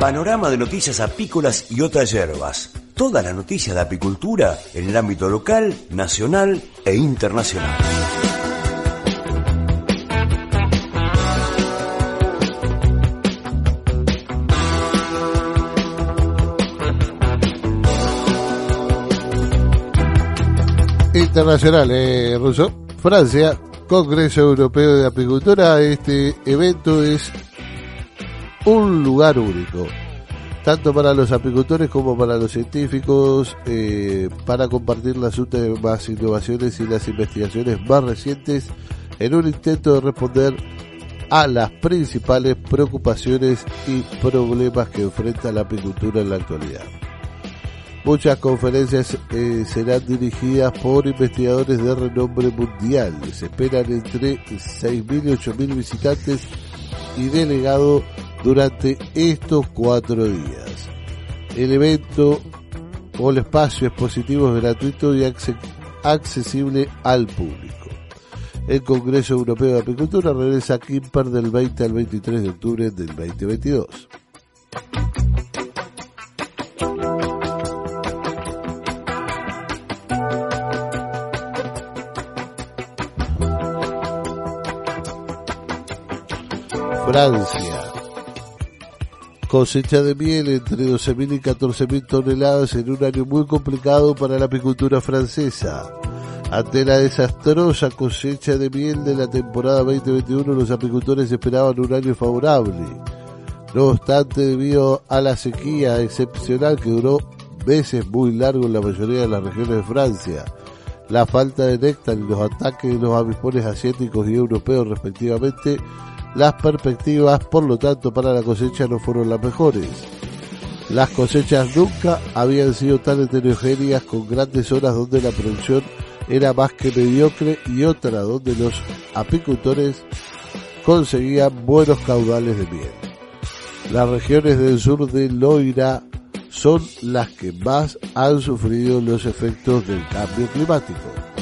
Panorama de noticias apícolas y otras hierbas. Toda la noticia de apicultura en el ámbito local, nacional e internacional. Internacional, eh, Russo. Francia, Congreso Europeo de Apicultura. Este evento es un lugar único, tanto para los apicultores como para los científicos, eh, para compartir las últimas innovaciones y las investigaciones más recientes en un intento de responder a las principales preocupaciones y problemas que enfrenta la apicultura en la actualidad. Muchas conferencias eh, serán dirigidas por investigadores de renombre mundial. Se esperan entre 6.000 y 8.000 visitantes y delegados durante estos cuatro días. El evento o el espacio expositivo es gratuito y accesible al público. El Congreso Europeo de Apicultura regresa a Quimper del 20 al 23 de octubre del 2022. Francia. Cosecha de miel entre 12.000 y 14.000 toneladas en un año muy complicado para la apicultura francesa. Ante la desastrosa cosecha de miel de la temporada 2021, los apicultores esperaban un año favorable. No obstante, debido a la sequía excepcional que duró meses muy largos en la mayoría de las regiones de Francia, la falta de néctar y los ataques de los avispones asiáticos y europeos respectivamente, las perspectivas, por lo tanto, para la cosecha no fueron las mejores. Las cosechas nunca habían sido tan heterogéneas con grandes zonas donde la producción era más que mediocre y otra donde los apicultores conseguían buenos caudales de miel. Las regiones del sur de Loira son las que más han sufrido los efectos del cambio climático.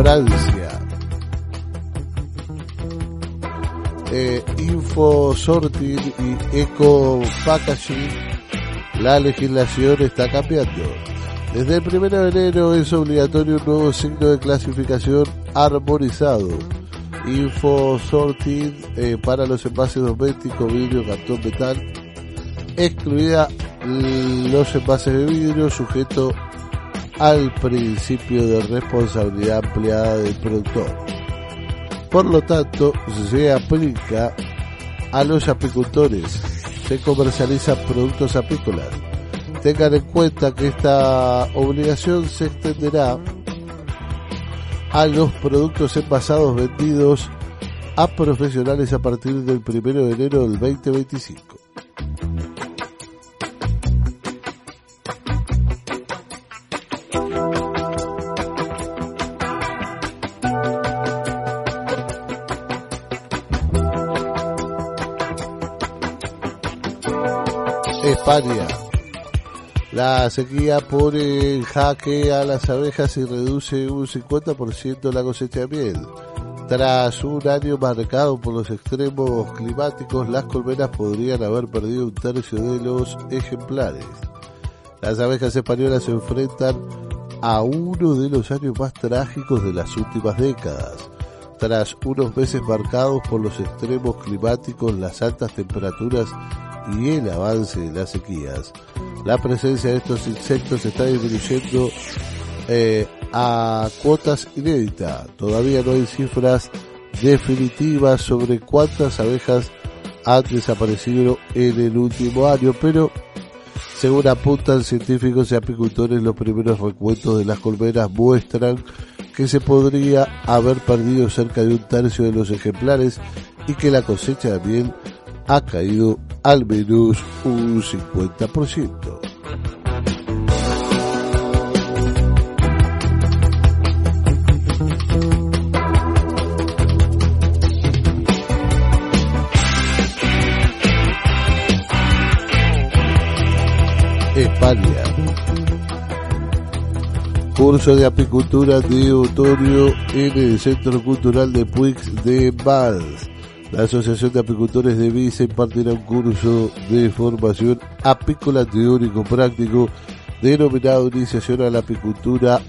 Francia. Eh, Info Sorting y Eco Packaging, la legislación está cambiando. Desde el 1 de enero es obligatorio un nuevo signo de clasificación armonizado. Info Sorting eh, para los envases domésticos, vidrio, cartón, metal, excluida los envases de vidrio sujeto al principio de responsabilidad ampliada del productor. Por lo tanto, se aplica a los apicultores, se comercializan productos apícolas. Tengan en cuenta que esta obligación se extenderá a los productos envasados vendidos a profesionales a partir del 1 de enero del 2025. La sequía pone en jaque a las abejas y reduce un 50% la cosecha de miel. Tras un año marcado por los extremos climáticos, las colmenas podrían haber perdido un tercio de los ejemplares. Las abejas españolas se enfrentan a uno de los años más trágicos de las últimas décadas. Tras unos meses marcados por los extremos climáticos, las altas temperaturas y el avance de las sequías, la presencia de estos insectos está disminuyendo eh, a cuotas inéditas. Todavía no hay cifras definitivas sobre cuántas abejas han desaparecido en el último año, pero según apuntan científicos y apicultores, los primeros recuentos de las colmenas muestran que se podría haber perdido cerca de un tercio de los ejemplares y que la cosecha de ha caído al menos un 50%. España. Curso de apicultura de otoño en el Centro Cultural de Puix de Valls. La Asociación de Apicultores de Visa impartirá un curso de formación apícola teórico práctico denominado Iniciación a la Apicultura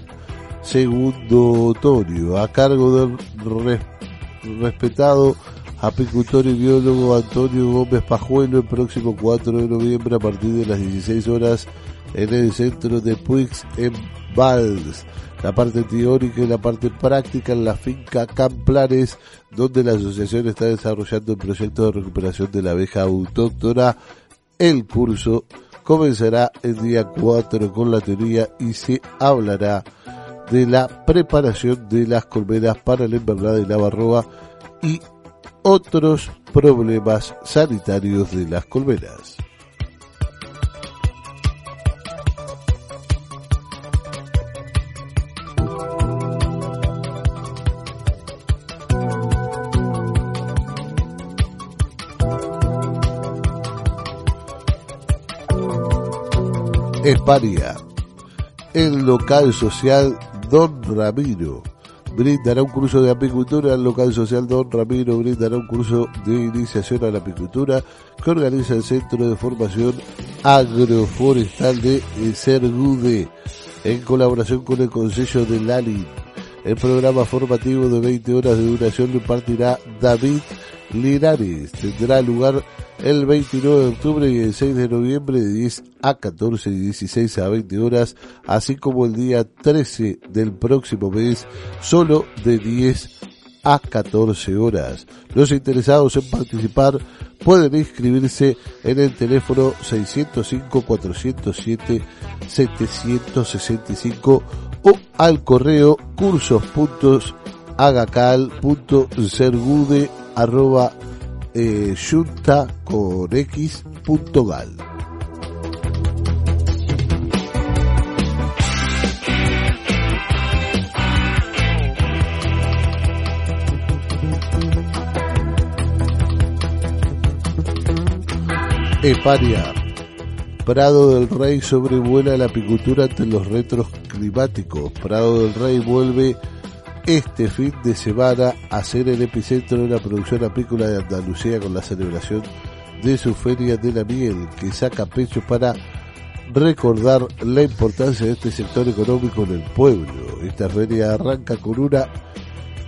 Segundo Otoño, a cargo del respetado apicultor y biólogo Antonio Gómez Pajuelo el próximo 4 de noviembre a partir de las 16 horas en el centro de Puix en Valls. La parte teórica y la parte práctica en la finca Camplares, donde la asociación está desarrollando el proyecto de recuperación de la abeja autóctona. El curso comenzará el día 4 con la teoría y se hablará de la preparación de las colmenas para la invernada de la barroa y otros problemas sanitarios de las colmenas. España. El local social Don Ramiro brindará un curso de apicultura. El local social Don Ramiro brindará un curso de iniciación a la apicultura que organiza el Centro de Formación Agroforestal de Sergude en colaboración con el Consejo de Lali. El programa formativo de 20 horas de duración lo impartirá David Linares. Tendrá lugar el 29 de octubre y el 6 de noviembre de 10 a 14 y 16 a 20 horas, así como el día 13 del próximo mes, solo de 10 a 14 horas. Los interesados en participar pueden inscribirse en el teléfono 605-407-765 o al correo cursos.agacal.sergude eh, punto gal. España. Prado del Rey sobrevuela la apicultura ante los retros climáticos. Prado del Rey vuelve este fin de semana a ser el epicentro de la producción apícola de Andalucía con la celebración de su Feria de la Miel, que saca pecho para recordar la importancia de este sector económico en el pueblo. Esta feria arranca con una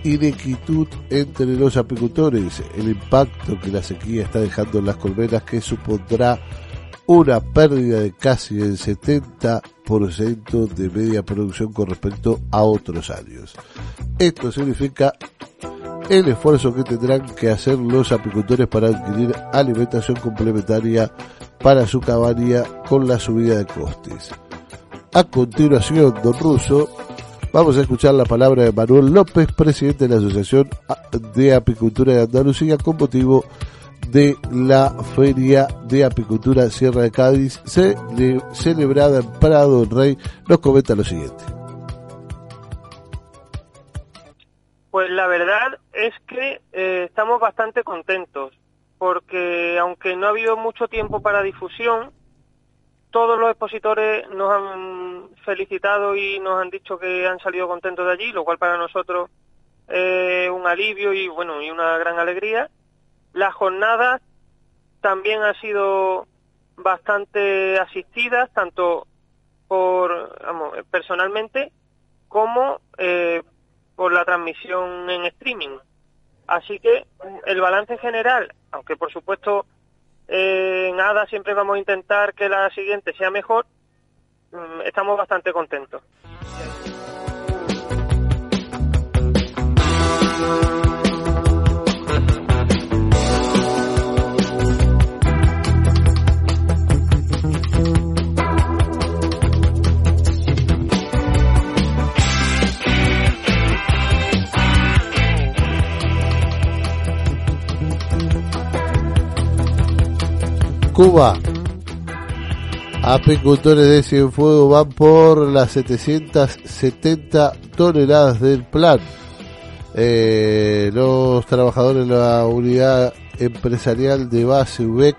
inequitud entre los apicultores, el impacto que la sequía está dejando en las colmenas que supondrá una pérdida de casi el 70% de media producción con respecto a otros años. Esto significa el esfuerzo que tendrán que hacer los apicultores para adquirir alimentación complementaria para su cabaña con la subida de costes. A continuación, don Russo, vamos a escuchar la palabra de Manuel López, presidente de la Asociación de Apicultura de Andalucía, con motivo de la Feria de Apicultura Sierra de Cádiz, celebrada en Prado del Rey, nos comenta lo siguiente. Pues la verdad es que eh, estamos bastante contentos, porque aunque no ha habido mucho tiempo para difusión, todos los expositores nos han felicitado y nos han dicho que han salido contentos de allí, lo cual para nosotros es un alivio y bueno y una gran alegría. Las jornadas también han sido bastante asistidas, tanto por personalmente como eh, por la transmisión en streaming. Así que el balance general, aunque por supuesto eh, en ADA siempre vamos a intentar que la siguiente sea mejor, mm, estamos bastante contentos. Cuba. Apicultores de Cienfuegos van por las 770 toneladas del plan. Eh, los trabajadores de la unidad empresarial de base UBEC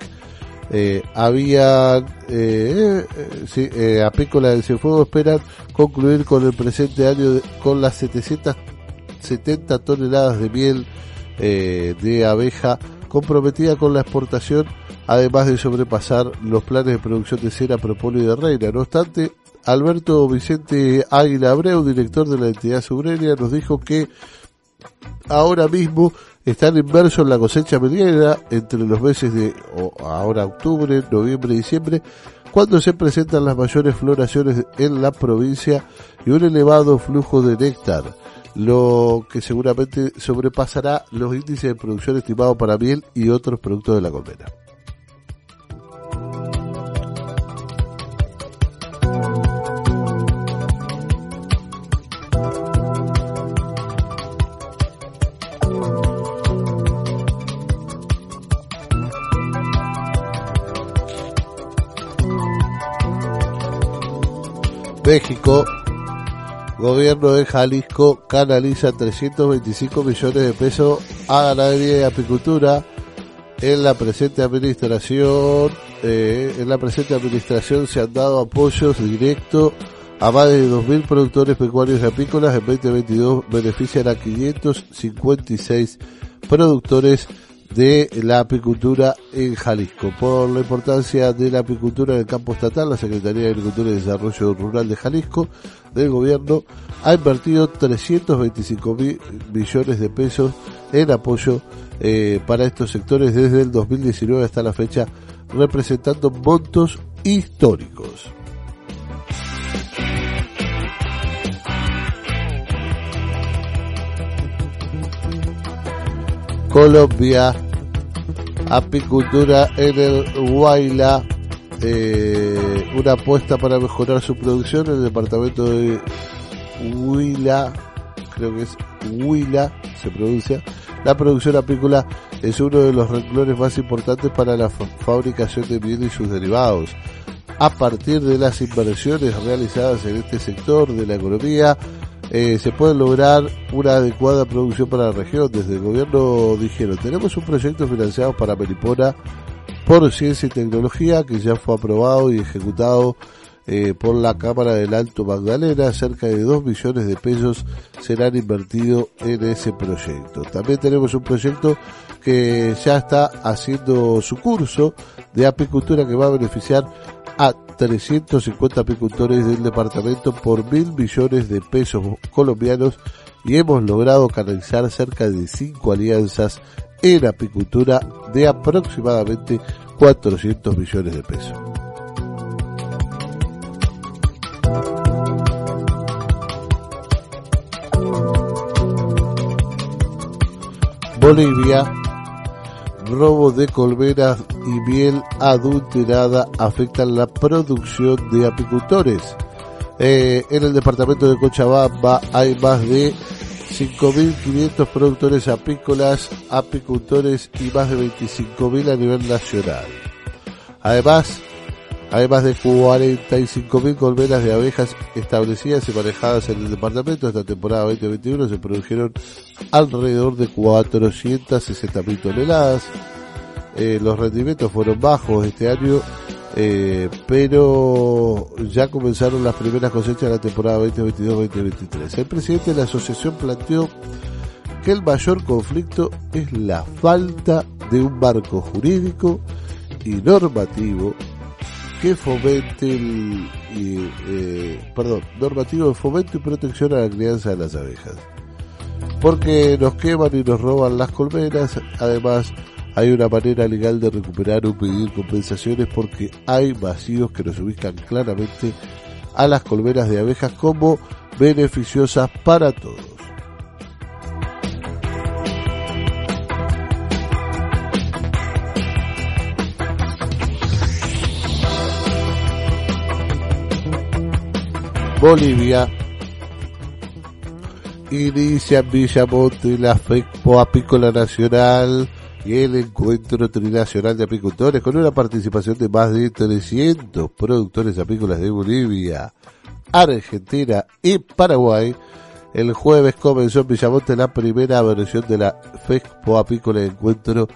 eh, habían eh, eh, sí, eh, apícolas del Cienfuegos esperan concluir con el presente año con las 770 toneladas de miel de abeja comprometida con la exportación, además de sobrepasar los planes de producción de cera, propóleo y de reina. No obstante, Alberto Vicente Águila Abreu, director de la entidad sureña, nos dijo que ahora mismo están inmersos en la cosecha mediana entre los meses de ahora octubre, noviembre diciembre, cuando se presentan las mayores floraciones en la provincia y un elevado flujo de néctar, lo que seguramente sobrepasará los índices de producción estimados para miel y otros productos de la colmena. México, gobierno de Jalisco canaliza 325 millones de pesos a ganadería y apicultura en la presente administración. Eh, en la presente administración se han dado apoyos directos a más de 2.000 productores pecuarios y apícolas. En 2022 benefician a 556 productores de la apicultura en Jalisco. Por la importancia de la apicultura en el campo estatal, la Secretaría de Agricultura y Desarrollo Rural de Jalisco del gobierno ha invertido 325 mil millones de pesos en apoyo eh, para estos sectores desde el 2019 hasta la fecha, representando montos históricos. Colombia, apicultura en el Huayla, eh, una apuesta para mejorar su producción en el departamento de Huila, creo que es Huila, se pronuncia. La producción apícola es uno de los renglones más importantes para la fabricación de miel y sus derivados. A partir de las inversiones realizadas en este sector de la economía, eh, se puede lograr una adecuada producción para la región. Desde el gobierno dijeron, tenemos un proyecto financiado para Melipona por Ciencia y Tecnología que ya fue aprobado y ejecutado eh, por la Cámara del Alto Magdalena. Cerca de 2 millones de pesos serán invertidos en ese proyecto. También tenemos un proyecto que ya está haciendo su curso de apicultura que va a beneficiar a 350 apicultores del departamento por mil millones de pesos colombianos y hemos logrado canalizar cerca de 5 alianzas en apicultura de aproximadamente 400 millones de pesos. Bolivia, robo de colmenas y miel adulterada afectan la producción de apicultores. Eh, en el departamento de Cochabamba hay más de 5.500 productores apícolas, apicultores y más de 25.000 a nivel nacional. Además, hay más de 45.000 colmenas de abejas establecidas y manejadas en el departamento. Esta temporada 2021 se produjeron alrededor de 460.000 toneladas. Eh, los rendimientos fueron bajos este año, eh, pero ya comenzaron las primeras cosechas de la temporada 2022-2023. El presidente de la asociación planteó que el mayor conflicto es la falta de un marco jurídico y normativo que fomente el, eh, perdón, normativo de fomento y protección a la crianza de las abejas. Porque nos queman y nos roban las colmenas, además hay una manera legal de recuperar o pedir compensaciones porque hay vacíos que nos ubican claramente a las colmenas de abejas como beneficiosas para todos. Bolivia inicia en Villamonte la FECPO Apícola Nacional y el Encuentro Trinacional de Apicultores con una participación de más de 300 productores apícolas de Bolivia, Argentina y Paraguay. El jueves comenzó en Villamonte la primera versión de la FESPO Apícola Encuentro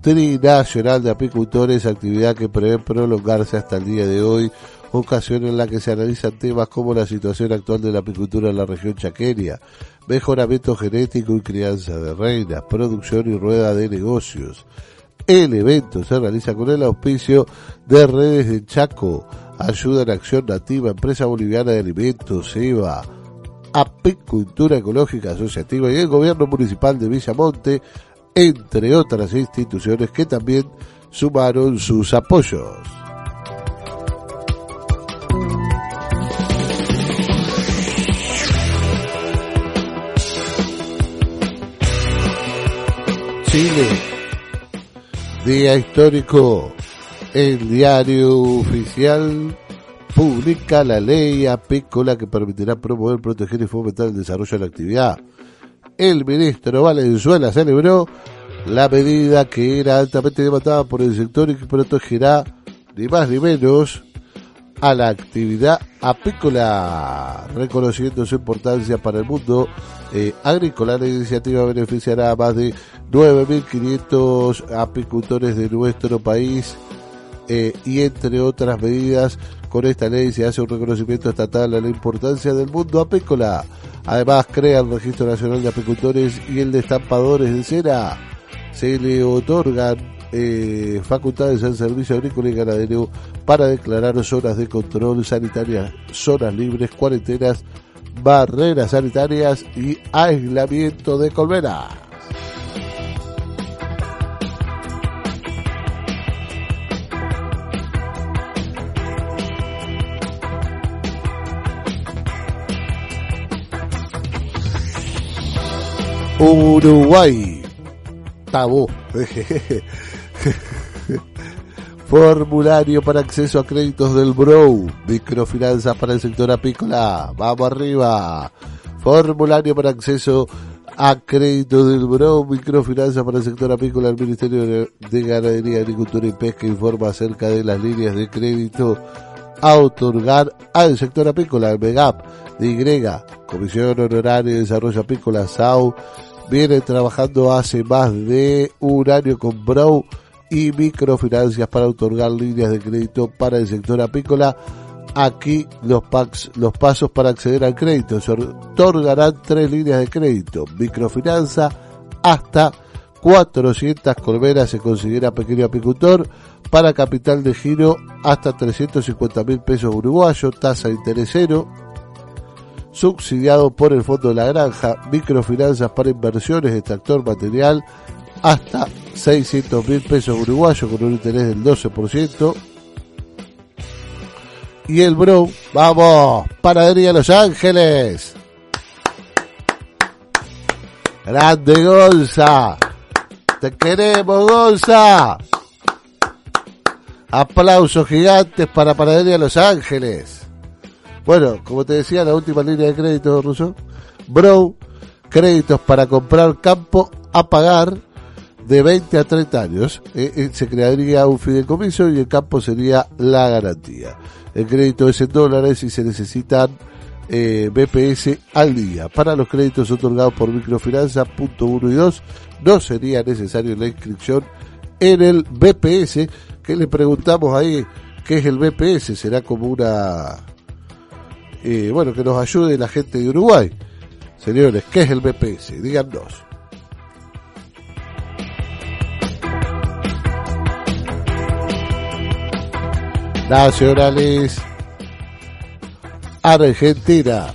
Trinacional de Apicultores, actividad que prevé prolongarse hasta el día de hoy, ocasión en la que se analizan temas como la situación actual de la apicultura en la región chaqueña, mejoramiento genético y crianza de reinas, producción y rueda de negocios. El evento se realiza con el auspicio de Redes de Chaco, Ayuda en Acción Nativa, Empresa Boliviana de Alimentos, EVA, Apicultura Ecológica Asociativa y el Gobierno Municipal de Villamonte, entre otras instituciones que también sumaron sus apoyos. Chile, Día Histórico, el diario oficial publica la ley apícola que permitirá promover, proteger y fomentar el desarrollo de la actividad. El ministro Valenzuela celebró la medida que era altamente demandada por el sector y que protegerá ni más ni menos a la actividad apícola, reconociendo su importancia para el mundo eh, agrícola. La iniciativa beneficiará a más de 9.500 apicultores de nuestro país eh, y entre otras medidas, con esta ley se hace un reconocimiento estatal a la importancia del mundo apícola. Además, crea el Registro Nacional de Apicultores y el de Estampadores de Cera. Se le otorgan eh, facultades al Servicio Agrícola y Ganadero para declarar zonas de control sanitaria, zonas libres, cuarentenas, barreras sanitarias y aislamiento de colmenas. Uruguay. Tabú. Formulario para acceso a créditos del BRO. Microfinanzas para el sector apícola. Vamos arriba. Formulario para acceso a créditos del BRO. Microfinanzas para el sector apícola. El Ministerio de Ganadería, Agricultura y Pesca informa acerca de las líneas de crédito a otorgar al sector apícola, el MEGAP de Y, Comisión Honoraria de Desarrollo Apícola, SAU, viene trabajando hace más de un año con Brow y microfinancias para otorgar líneas de crédito para el sector apícola. Aquí los, los pasos para acceder al crédito. Se otorgarán tres líneas de crédito. Microfinanza hasta 400 colmenas se considera pequeño apicultor. Para capital de giro hasta 350 mil pesos uruguayos. Tasa de interés cero subsidiado por el Fondo de la Granja, microfinanzas para inversiones, extractor material, hasta 600 mil pesos uruguayos con un interés del 12%. Y el Bro, vamos, Panadería Los Ángeles. Grande Gonza. Te queremos, Gonza. Aplausos gigantes para Panadería Los Ángeles. Bueno, como te decía, la última línea de crédito, Russo. Bro, créditos para comprar campo a pagar de 20 a 30 años. Eh, eh, se crearía un fideicomiso y el campo sería la garantía. El crédito es en dólares y se necesitan eh, BPS al día. Para los créditos otorgados por microfinanza, punto 1 y 2, no sería necesario la inscripción en el BPS, que le preguntamos ahí qué es el BPS, será como una y bueno, que nos ayude la gente de Uruguay. Señores, ¿qué es el BPS? Díganos. Nacionales. Argentina.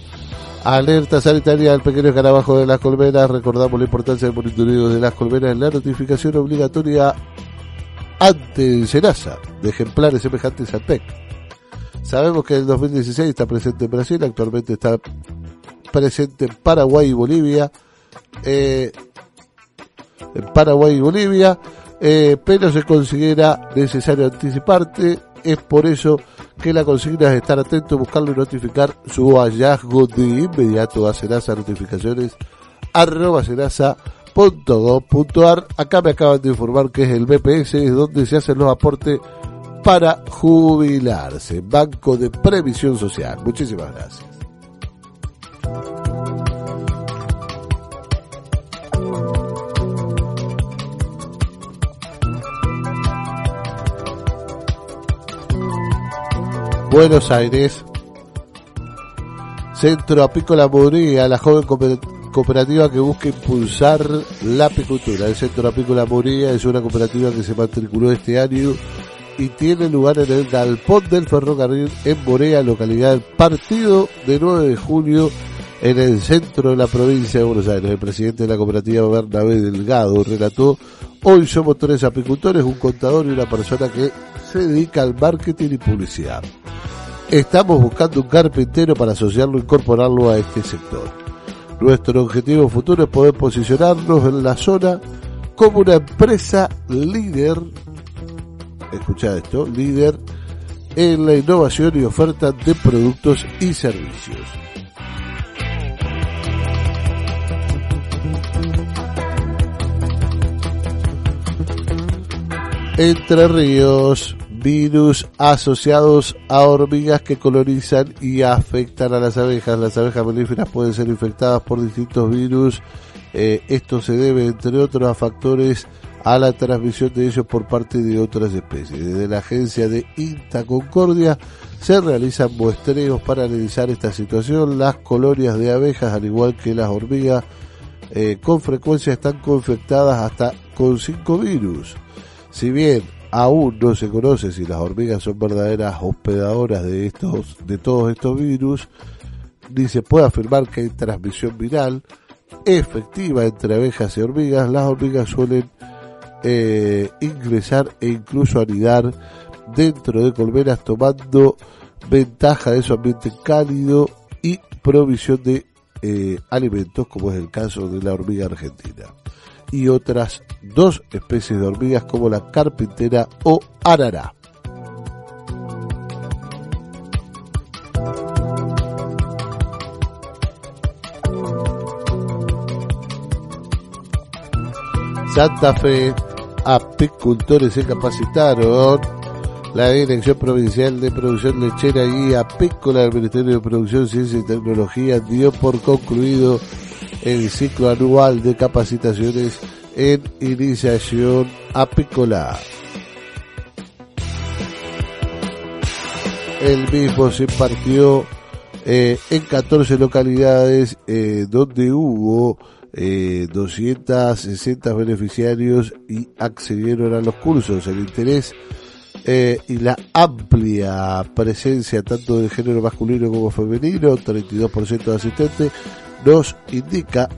Alerta sanitaria al pequeño escarabajo de las colmenas. Recordamos la importancia del monitoreo de las colmenas en la notificación obligatoria ante Senasa de ejemplares semejantes al PEC. Sabemos que el 2016 está presente en Brasil, actualmente está presente en Paraguay y Bolivia. Eh, en Paraguay y Bolivia, eh, pero se considera necesario anticiparte. Es por eso que la consigna es estar atento, buscarlo y notificar su hallazgo de inmediato a Senasa Notificaciones arroba senasa.gov.ar. Acá me acaban de informar que es el BPS, es donde se hacen los aportes para jubilarse. Banco de Previsión Social. Muchísimas gracias. Buenos Aires. Centro Apícola Muría, la joven cooperativa que busca impulsar la apicultura. El Centro Apícola Muría es una cooperativa que se matriculó este año y tiene lugar en el galpón del ferrocarril en Morea, localidad del Partido de 9 de junio en el centro de la provincia de Buenos Aires. El presidente de la cooperativa Bernabé Delgado relató, hoy somos tres apicultores, un contador y una persona que se dedica al marketing y publicidad. Estamos buscando un carpintero para asociarlo e incorporarlo a este sector. Nuestro objetivo futuro es poder posicionarnos en la zona como una empresa líder, escucha esto, líder en la innovación y oferta de productos y servicios. Entre Ríos, virus asociados a hormigas que colonizan y afectan a las abejas. Las abejas melíferas pueden ser infectadas por distintos virus. Eh, esto se debe, entre otros, factores a la transmisión de ellos por parte de otras especies. Desde la agencia de INTA Concordia se realizan muestreos para analizar esta situación. Las colonias de abejas, al igual que las hormigas, eh, con frecuencia están confectadas hasta con cinco virus. Si bien aún no se conoce si las hormigas son verdaderas hospedadoras de estos, de todos estos virus, ni se puede afirmar que hay transmisión viral efectiva entre abejas y hormigas. Las hormigas suelen eh, ingresar e incluso anidar dentro de colmenas tomando ventaja de su ambiente cálido y provisión de eh, alimentos como es el caso de la hormiga argentina y otras dos especies de hormigas como la carpintera o arará. Santa Fe, apicultores se capacitaron. La Dirección Provincial de Producción Lechera y Apícola del Ministerio de Producción, Ciencia y Tecnología dio por concluido el ciclo anual de capacitaciones en iniciación apícola. El mismo se impartió eh, en 14 localidades eh, donde hubo eh, 260 beneficiarios y accedieron a los cursos. El interés eh, y la amplia presencia tanto del género masculino como femenino, 32% de asistentes, nos indica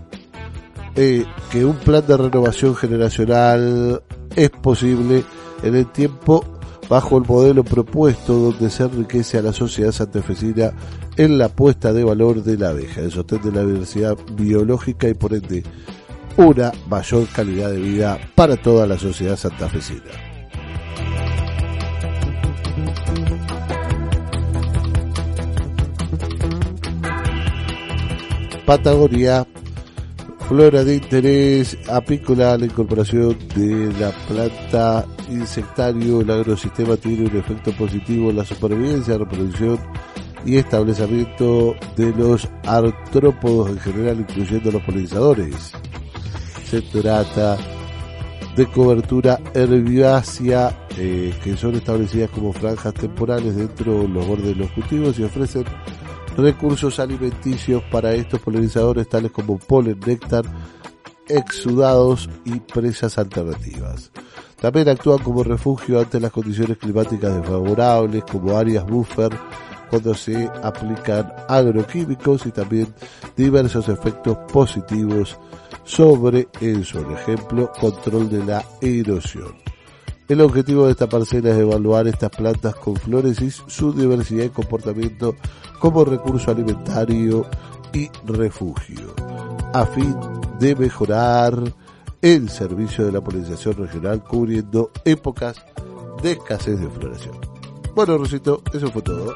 eh, que un plan de renovación generacional es posible en el tiempo bajo el modelo propuesto donde se enriquece a la sociedad santafesina en la puesta de valor de la abeja, el sostén de la diversidad biológica y por ende una mayor calidad de vida para toda la sociedad santafesina. Patagonia, flora de interés apícola, la incorporación de la planta insectario, el agrosistema tiene un efecto positivo en la supervivencia, reproducción y establecimiento de los artrópodos en general, incluyendo los polinizadores. Se trata de cobertura herbácea eh, que son establecidas como franjas temporales dentro de los bordes de los cultivos y ofrecen recursos alimenticios para estos polinizadores tales como polen, néctar, exudados y presas alternativas. También actúan como refugio ante las condiciones climáticas desfavorables, como áreas buffer, cuando se aplican agroquímicos y también diversos efectos positivos sobre el suelo. Ejemplo, control de la erosión. El objetivo de esta parcela es evaluar estas plantas con flores y su diversidad y comportamiento como recurso alimentario y refugio, a fin de mejorar el servicio de la polinización regional cubriendo épocas de escasez de floración. Bueno, Rosito, eso fue todo.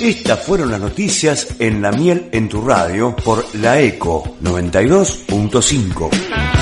Estas fueron las noticias en La Miel en tu radio por La Eco 92.5.